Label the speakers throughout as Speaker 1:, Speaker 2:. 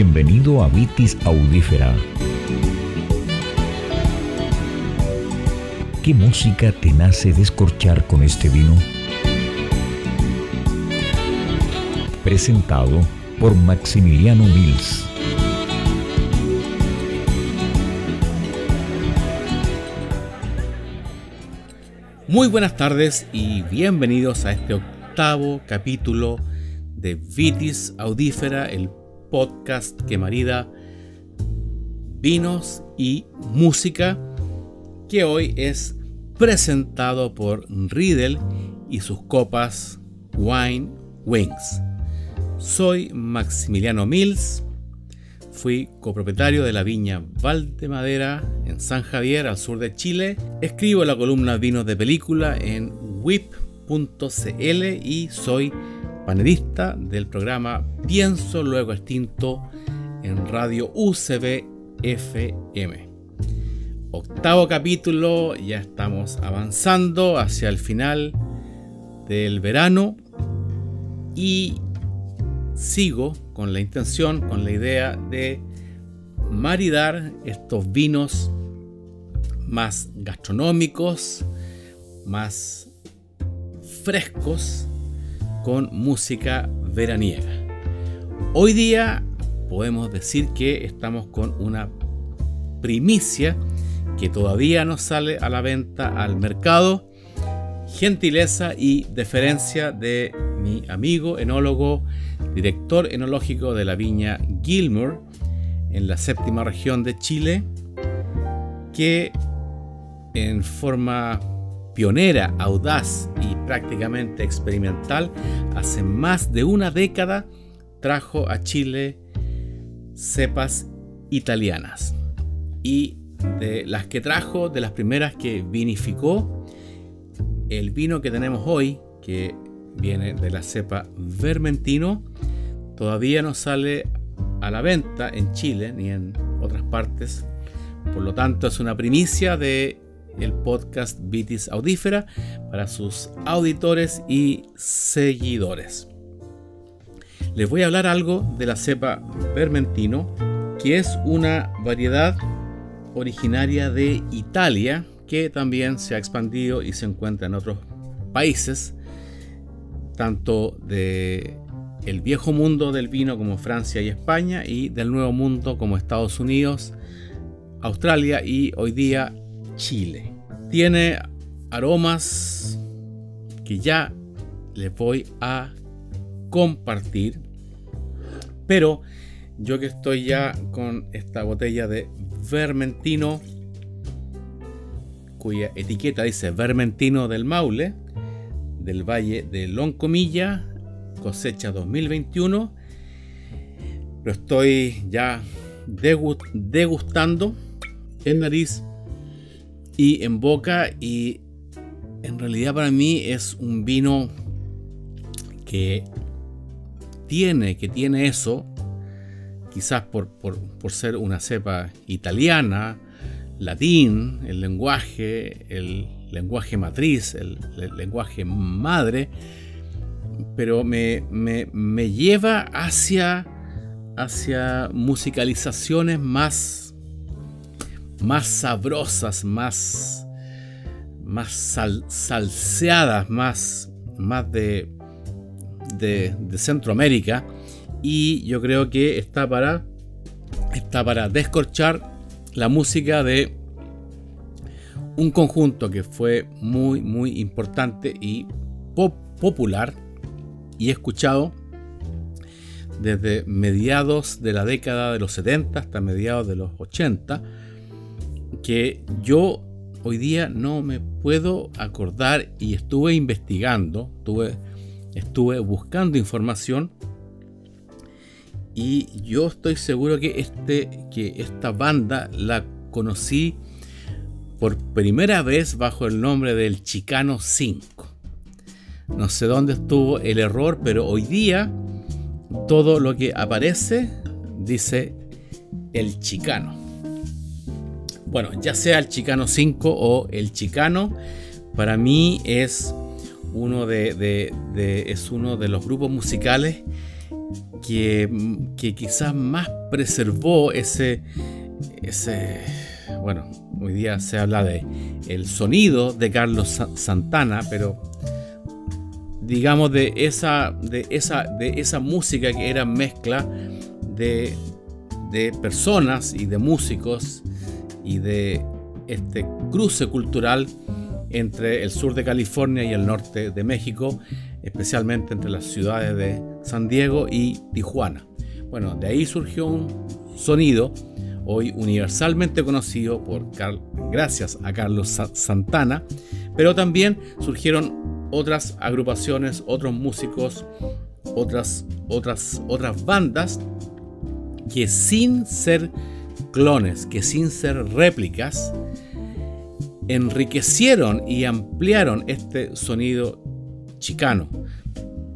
Speaker 1: Bienvenido a Vitis Audífera. ¿Qué música te nace descorchar con este vino? Presentado por Maximiliano Mills.
Speaker 2: Muy buenas tardes y bienvenidos a este octavo capítulo de Vitis Audífera, el podcast que marida vinos y música, que hoy es presentado por Riedel y sus copas Wine Wings. Soy Maximiliano Mills, fui copropietario de la viña Valdemadera en San Javier, al sur de Chile. Escribo la columna Vinos de Película en whip.cl y soy panelista del programa Pienso Luego Extinto en Radio UCB FM. Octavo capítulo, ya estamos avanzando hacia el final del verano y sigo con la intención, con la idea de maridar estos vinos más gastronómicos, más frescos con música veraniega. Hoy día podemos decir que estamos con una primicia que todavía no sale a la venta al mercado. Gentileza y deferencia de mi amigo enólogo, director enológico de la viña Gilmour en la séptima región de Chile, que en forma pionera, audaz y prácticamente experimental, hace más de una década trajo a Chile cepas italianas. Y de las que trajo, de las primeras que vinificó, el vino que tenemos hoy, que viene de la cepa Vermentino, todavía no sale a la venta en Chile ni en otras partes. Por lo tanto, es una primicia de el podcast Vitis Audífera para sus auditores y seguidores. Les voy a hablar algo de la cepa Vermentino, que es una variedad originaria de Italia que también se ha expandido y se encuentra en otros países, tanto de el viejo mundo del vino como Francia y España y del nuevo mundo como Estados Unidos, Australia y hoy día Chile. Tiene aromas que ya les voy a compartir. Pero yo que estoy ya con esta botella de Vermentino, cuya etiqueta dice Vermentino del Maule, del Valle de Loncomilla, cosecha 2021. Lo estoy ya degustando en nariz y en boca y en realidad para mí es un vino que tiene, que tiene eso, quizás por, ser una cepa italiana, latín, el lenguaje, el lenguaje matriz, el, lenguaje madre, pero me, me lleva hacia, hacia musicalizaciones más más sabrosas, más, más salseadas, más, más de, de, Centroamérica. Y yo creo que está para, está para descorchar la música de un conjunto que fue muy, muy importante y popular y escuchado desde mediados de la década de los 70 hasta mediados de los 80 que yo hoy día no me puedo acordar y estuve investigando, estuve, buscando información y yo estoy seguro que, este, que esta banda la conocí por primera vez bajo el nombre del Chicano 5. No sé dónde estuvo el error, pero hoy día todo lo que aparece dice el Chicano bueno, ya sea el Chicano 5 o el Chicano, para mí es uno de, es uno de los grupos musicales que, que quizás más preservó ese, ese, bueno, hoy día se habla de el sonido de Carlos Santana, pero digamos de esa, de esa, de esa música que era mezcla de, de personas y de músicos y de este cruce cultural entre el sur de California y el norte de México, especialmente entre las ciudades de San Diego y Tijuana. Bueno, de ahí surgió un sonido hoy universalmente conocido por gracias a Carlos Santana, pero también surgieron otras agrupaciones, otros músicos, otras, otras, otras bandas que sin ser clones, que sin ser réplicas, enriquecieron y ampliaron este sonido chicano.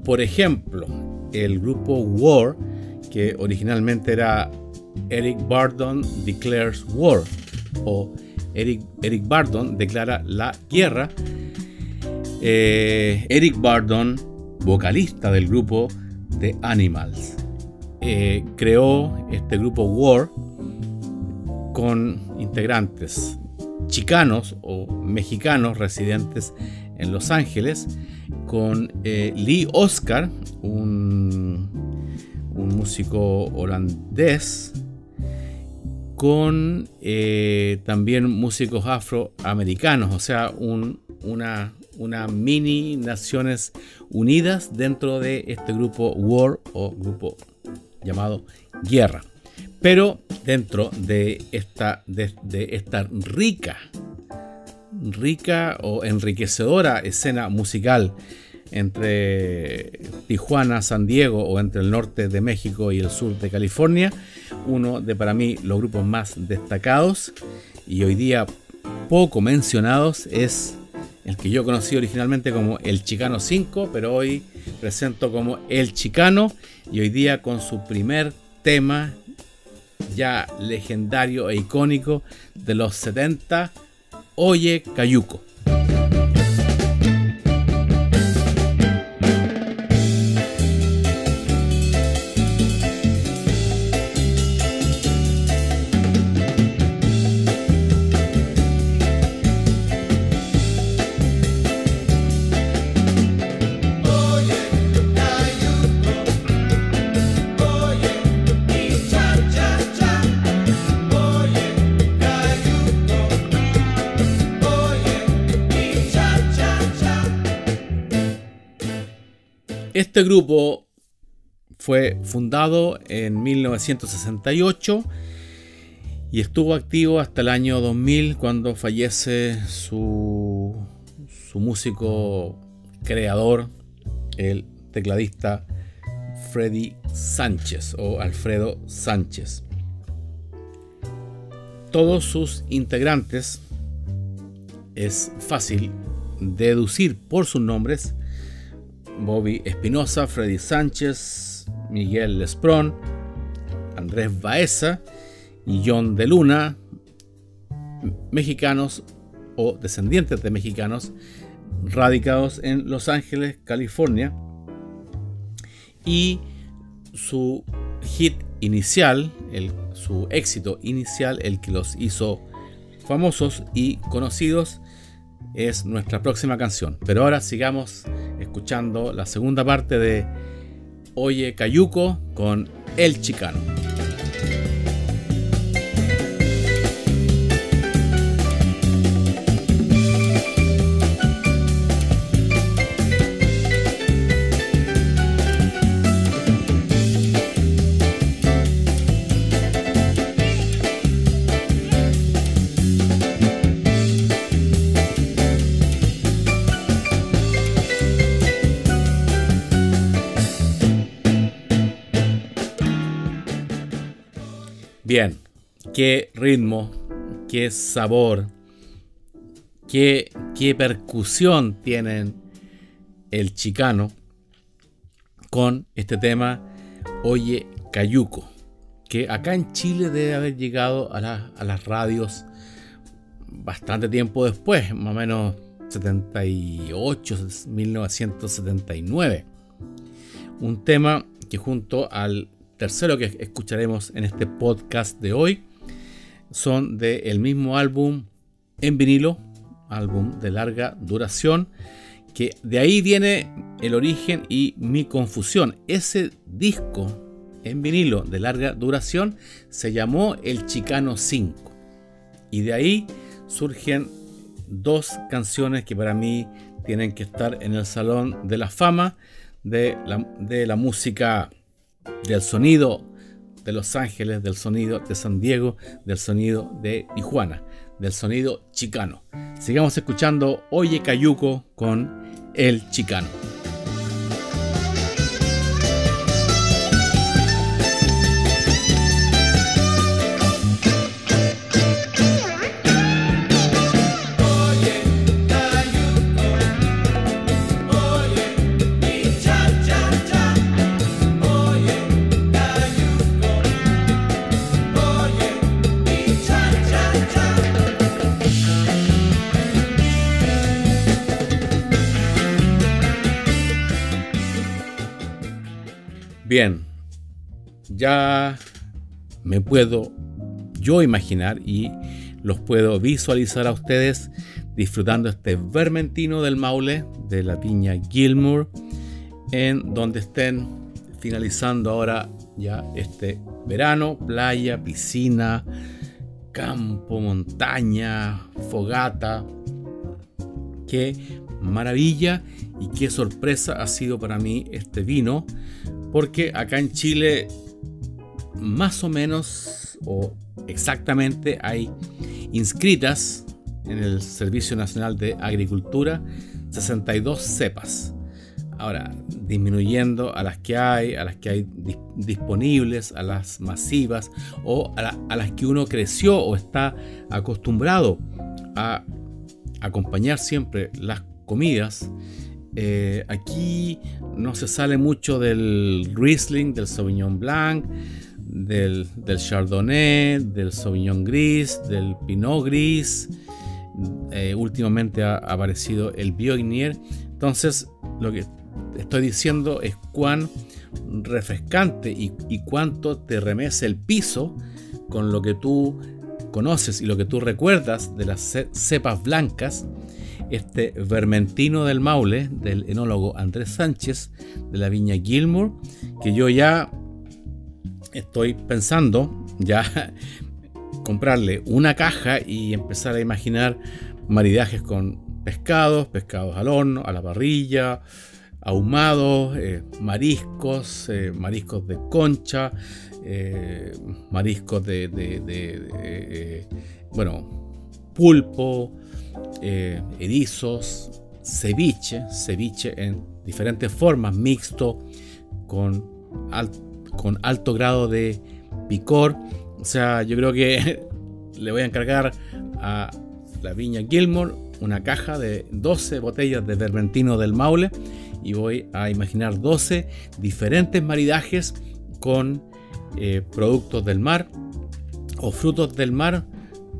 Speaker 2: Por ejemplo, el grupo War, que originalmente era Eric Bardon Declares War o Eric, Eric Bardon declara la guerra. Eh, Eric Bardon, vocalista del grupo The Animals, eh, creó este grupo War con integrantes chicanos o mexicanos residentes en Los Ángeles, con eh, Lee Oscar, un, un músico holandés con eh, también músicos afroamericanos, o sea, una, una mini Naciones Unidas dentro de este grupo War o grupo llamado Guerra. Pero dentro de esta, de, esta rica, rica o enriquecedora escena musical entre Tijuana, San Diego o entre el norte de México y el sur de California, uno de para mí los grupos más destacados y hoy día poco mencionados es el que yo conocí originalmente como El Chicano 5, pero hoy presento como El Chicano y hoy día con su primer tema ya legendario e icónico de los 70, Oye Cayuco. Este grupo fue fundado en 1968 y estuvo activo hasta el año 2000 cuando fallece su, su músico creador, el tecladista Freddy Sánchez o Alfredo Sánchez. Todos sus integrantes es fácil deducir por sus nombres Bobby Espinosa, Freddy Sánchez, Miguel Lesprón, Andrés Baeza y John de Luna, mexicanos o descendientes de mexicanos radicados en Los Ángeles, California. Y su hit inicial, su éxito inicial, el que los hizo famosos y conocidos, es nuestra próxima canción. Pero ahora sigamos escuchando la segunda parte de Oye Cayuco con El Chicano. Bien, qué ritmo, qué sabor, qué, qué percusión tienen el chicano con este tema Oye Cayuco, que acá en Chile debe haber llegado a, a las radios bastante tiempo después, más o menos 78, 1979. Un tema que junto al tercero que escucharemos en este podcast de hoy son del mismo álbum en vinilo, álbum de larga duración, que de ahí viene el origen y mi confusión. Ese disco en vinilo de larga duración se llamó El Chicano 5. Y de ahí surgen dos canciones que para mí tienen que estar en el Salón de la Fama de la, de la música del sonido de Los Ángeles, del sonido de San Diego, del sonido de Tijuana, del sonido chicano. Sigamos escuchando Oye Cayuco con El Chicano. Bien, ya me puedo yo imaginar y los puedo visualizar a ustedes disfrutando este vermentino del Maule de la piña Gilmour en donde estén finalizando ahora ya este verano, playa, piscina, campo, montaña, fogata. Qué maravilla y qué sorpresa ha sido para mí este vino porque acá en Chile más o menos o exactamente hay inscritas en el Servicio Nacional de Agricultura 62 cepas. Ahora, disminuyendo a las que hay, a las que hay disponibles, a las masivas o a, a las que uno creció o está acostumbrado a acompañar siempre las comidas eh, aquí no se sale mucho del Riesling, del Sauvignon Blanc, del, Chardonnay, del Sauvignon Gris, del Pinot Gris. Eh, últimamente ha aparecido el Biognier. Entonces, lo que estoy diciendo es cuán refrescante y, y cuánto te remece el piso con lo que tú conoces y lo que tú recuerdas de las cepas blancas este Vermentino del Maule, del enólogo Andrés Sánchez, de la viña Gilmour, que yo ya estoy pensando ya comprarle una caja y empezar a imaginar maridajes con pescados, pescados al horno, a la parrilla, ahumados, eh, mariscos, eh, mariscos de concha, eh, mariscos de, de bueno, pulpo, eh, erizos, ceviche, ceviche en diferentes formas, mixto, con, con alto grado de picor. O sea, yo creo que le voy a encargar a la viña Gilmore una caja de 12 botellas de Vermentino del Maule y voy a imaginar 12 diferentes maridajes con eh, productos del mar o frutos del mar.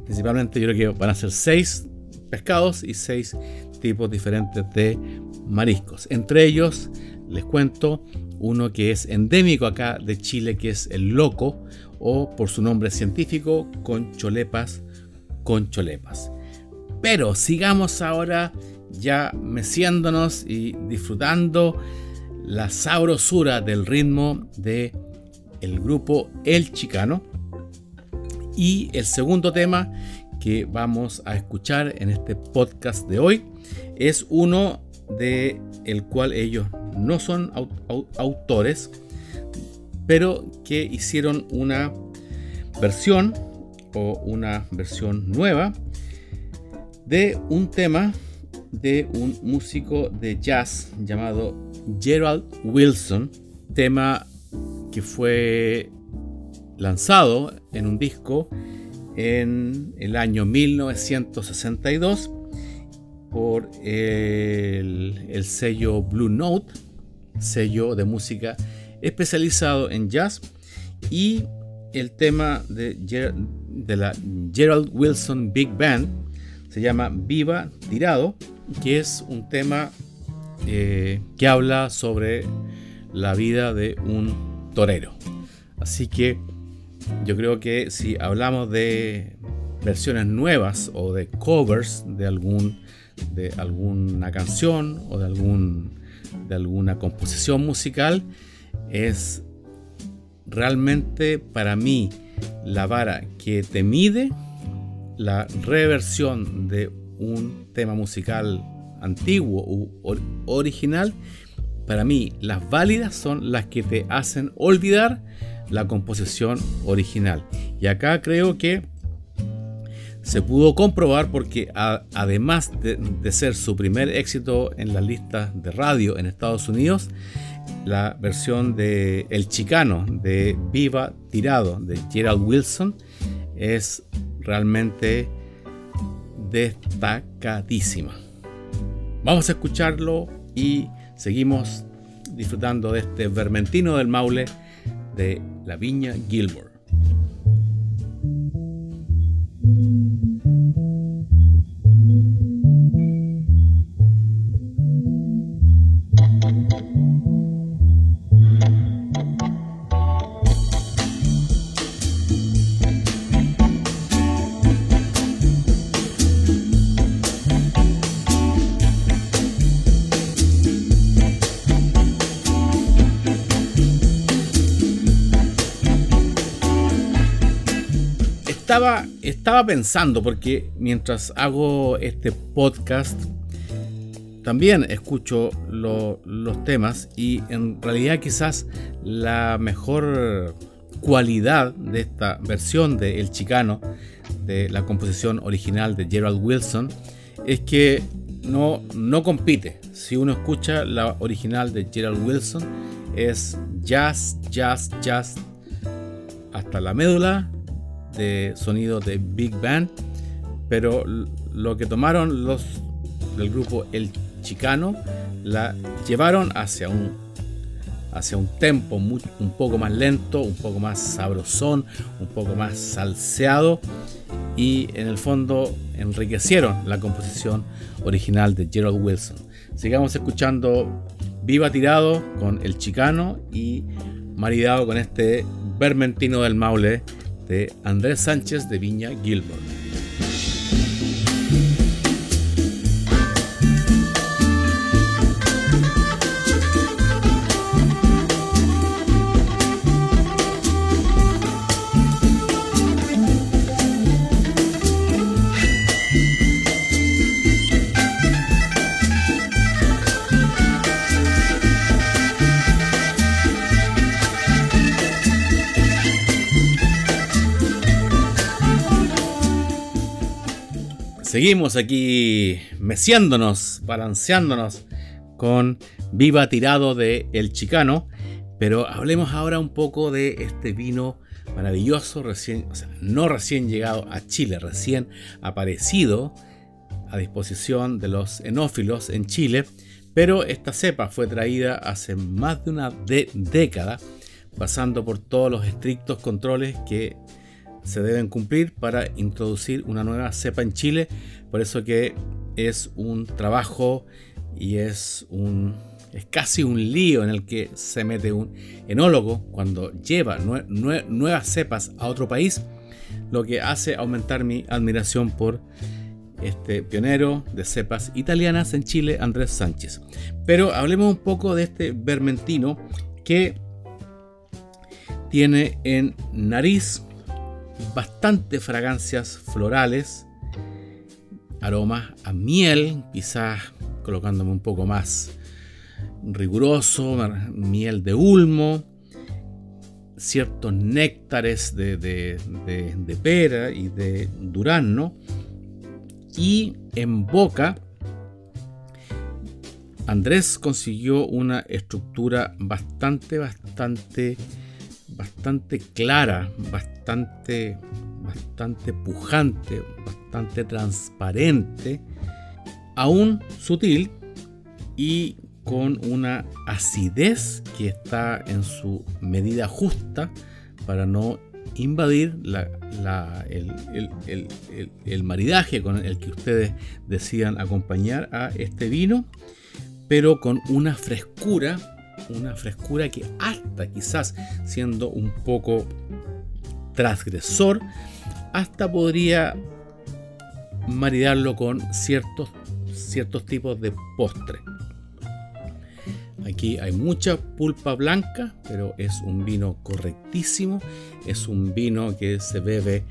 Speaker 2: Principalmente yo creo que van a ser 6 pescados y seis tipos diferentes de mariscos. Entre ellos les cuento uno que es endémico acá de Chile, que es el loco, o por su nombre científico, concholepas, concholepas. Pero sigamos ahora ya meciéndonos y disfrutando la sabrosura del ritmo de el grupo El Chicano. Y el segundo tema que vamos a escuchar en este podcast de hoy. Es uno de el cual ellos no son autores, pero que hicieron una versión o una versión nueva de un tema de un músico de jazz llamado Gerald Wilson, tema que fue lanzado en un disco en el año 1962 por el, sello Blue Note, sello de música especializado en jazz, y el tema de, de la Gerald Wilson Big Band se llama Viva Tirado, que es un tema eh, que habla sobre la vida de un torero. Así que yo creo que si hablamos de versiones nuevas o de covers de algún de alguna canción o de algún de alguna composición musical es realmente para mí la vara que te mide la reversión de un tema musical antiguo u original. Para mí las válidas son las que te hacen olvidar la composición original y acá creo que se pudo comprobar porque además de, ser su primer éxito en las listas de radio en Estados Unidos, la versión de El Chicano de Viva Tirado de Gerald Wilson es realmente destacadísima. Vamos a escucharlo y seguimos disfrutando de este Vermentino del Maule de la Viña Gilmore. Estaba, pensando, porque mientras hago este podcast, también escucho los temas y en realidad quizás la mejor cualidad de esta versión de El Chicano, de la composición original de Gerald Wilson, es que no, no compite. Si uno escucha la original de Gerald Wilson, es jazz, jazz, jazz, hasta la médula de sonido de Big Band, pero lo que tomaron los del grupo El Chicano la llevaron hacia un hacia un tempo un poco más lento, un poco más sabrosón, un poco más salseado y en el fondo enriquecieron la composición original de Gerald Wilson. Sigamos escuchando Viva Tirado con El Chicano y maridado con este Vermentino del Maule de Andrés Sánchez de Viña Gilmore. Seguimos aquí meciéndonos, balanceándonos con Viva Tirado de El Chicano, pero hablemos ahora un poco de este vino maravilloso, recién, no recién llegado a Chile, recién aparecido a disposición de los enófilos en Chile, pero esta cepa fue traída hace más de una década, pasando por todos los estrictos controles que se deben cumplir para introducir una nueva cepa en Chile. Por eso que es un trabajo y es un es casi un lío en el que se mete un enólogo cuando lleva nuevas cepas a otro país, lo que hace aumentar mi admiración por este pionero de cepas italianas en Chile, Andrés Sánchez. Pero hablemos un poco de este vermentino que tiene en nariz bastante fragancias florales, aromas a miel, quizás colocándome un poco más riguroso, miel de ulmo, ciertos néctares de, pera y de durazno, y en boca Andrés consiguió una estructura bastante, bastante bastante clara, bastante, bastante pujante, bastante transparente, aún sutil y con una acidez que está en su medida justa para no invadir el, maridaje con el que ustedes decían acompañar a este vino, pero con una frescura una frescura que hasta quizás siendo un poco transgresor, hasta podría maridarlo con ciertos, ciertos tipos de postre. Aquí hay mucha pulpa blanca, pero es un vino correctísimo. Es un vino que se bebe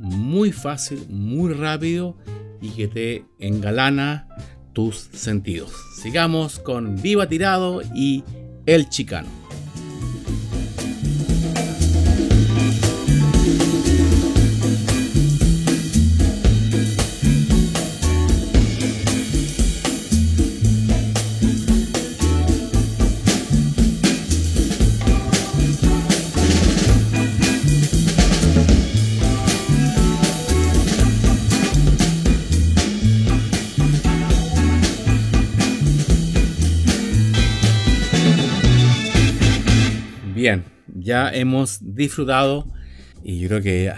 Speaker 2: muy fácil, muy rápido y que te engalana tus sentidos. Sigamos con Viva Tirado y El Chicano. Ya hemos disfrutado y yo creo que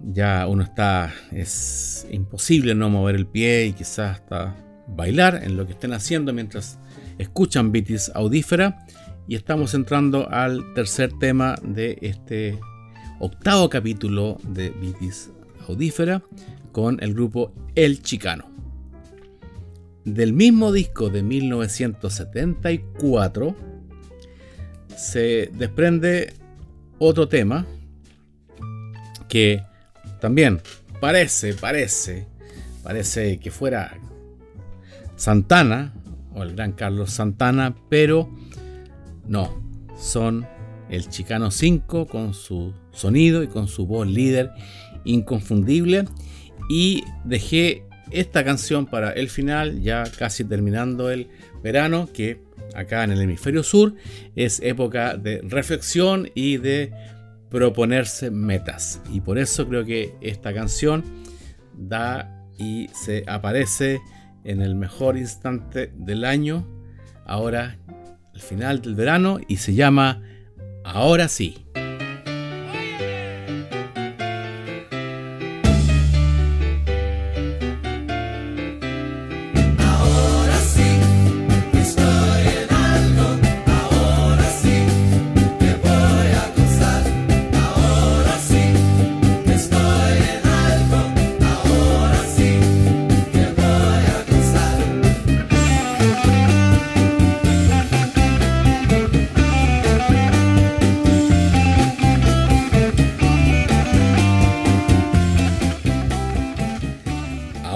Speaker 2: ya, uno está, es imposible no mover el pie y quizás hasta bailar en lo que estén haciendo mientras escuchan Vitis Audífera. Y estamos entrando al tercer tema de este octavo capítulo de Vitis Audífera con el grupo El Chicano. Del mismo disco de 1974, se desprende otro tema que también parece, parece, parece que fuera Santana o el gran Carlos Santana, pero no, son el Chicano 5 con su sonido y con su voz líder inconfundible. Y dejé esta canción para el final, ya casi terminando el verano, que acá en el hemisferio sur, es época de reflexión y de proponerse metas. Y por eso creo que esta canción da y se aparece en el mejor instante del año, ahora al final del verano, y se llama Ahora sí.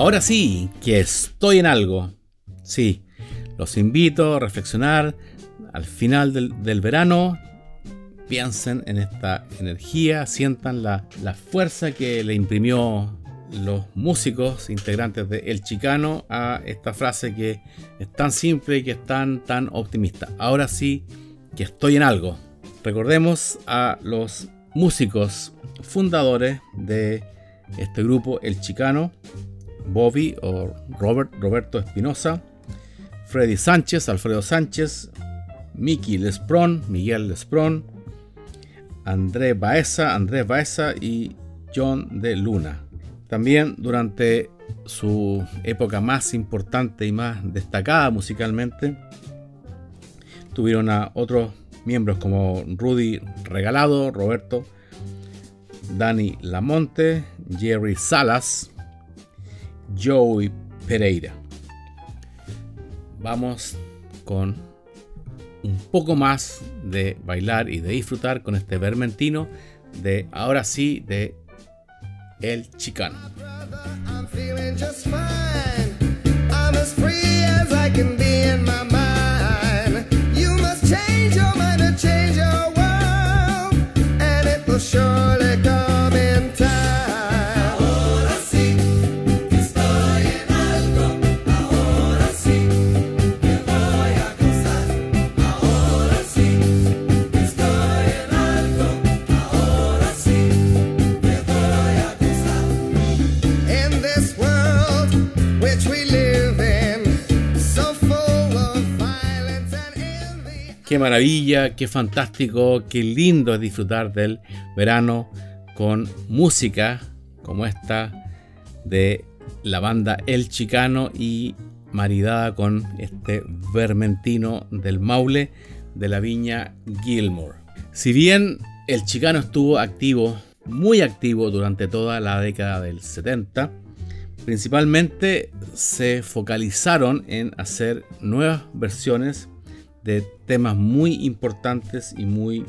Speaker 2: Ahora sí, que estoy en algo. Sí, los invito a reflexionar al final del, verano. Piensen en esta energía, sientan la, fuerza que le imprimió los músicos integrantes de El Chicano a esta frase que es tan simple y que es tan, tan optimista. Ahora sí, que estoy en algo. Recordemos a los músicos fundadores de este grupo, El Chicano, Bobby o Robert, Roberto Espinosa, Freddy Sánchez, Alfredo Sánchez, Miki Lespron, Miguel Lespron, André Baeza, Andrés Baeza y John de Luna. También durante su época más importante y más destacada musicalmente, tuvieron a otros miembros como Rudy Regalado, Roberto, Dani Lamonte, Jerry Salas, Joey Pereira. Vamos con un poco más de bailar y de disfrutar con este vermentino de ahora sí de El Chicano. Qué maravilla, qué fantástico, qué lindo es disfrutar del verano con música como esta de la banda El Chicano y maridada con este vermentino del Maule de la viña Gilmore. Si bien el chicano estuvo activo, muy activo durante toda la década del 70, principalmente se focalizaron en hacer nuevas versiones de temas muy importantes y muy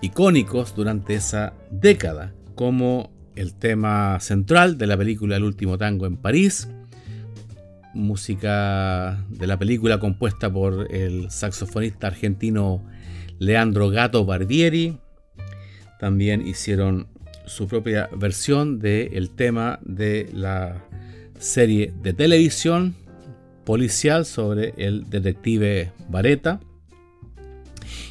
Speaker 2: icónicos durante esa década, como el tema central de la película El último tango en París, música de la película compuesta por el saxofonista argentino Leandro Gato Barbieri. También hicieron su propia versión del tema de la serie de televisión policial sobre el detective Vareta.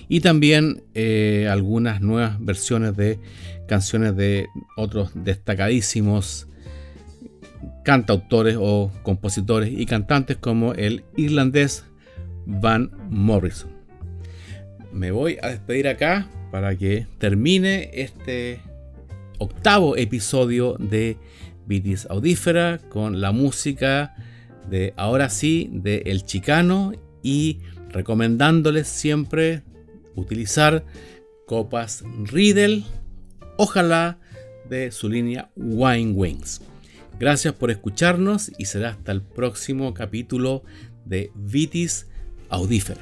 Speaker 2: Y también eh, algunas nuevas versiones de canciones de otros destacadísimos cantautores o compositores y cantantes como el irlandés Van Morrison. Me voy a despedir acá para que termine este octavo episodio de Vitis Audífera con la música de ahora sí de El Chicano y recomendándoles siempre utilizar copas Riedel, ojalá de su línea Wine Wings. Gracias por escucharnos y será hasta el próximo capítulo de Vitis Audífera.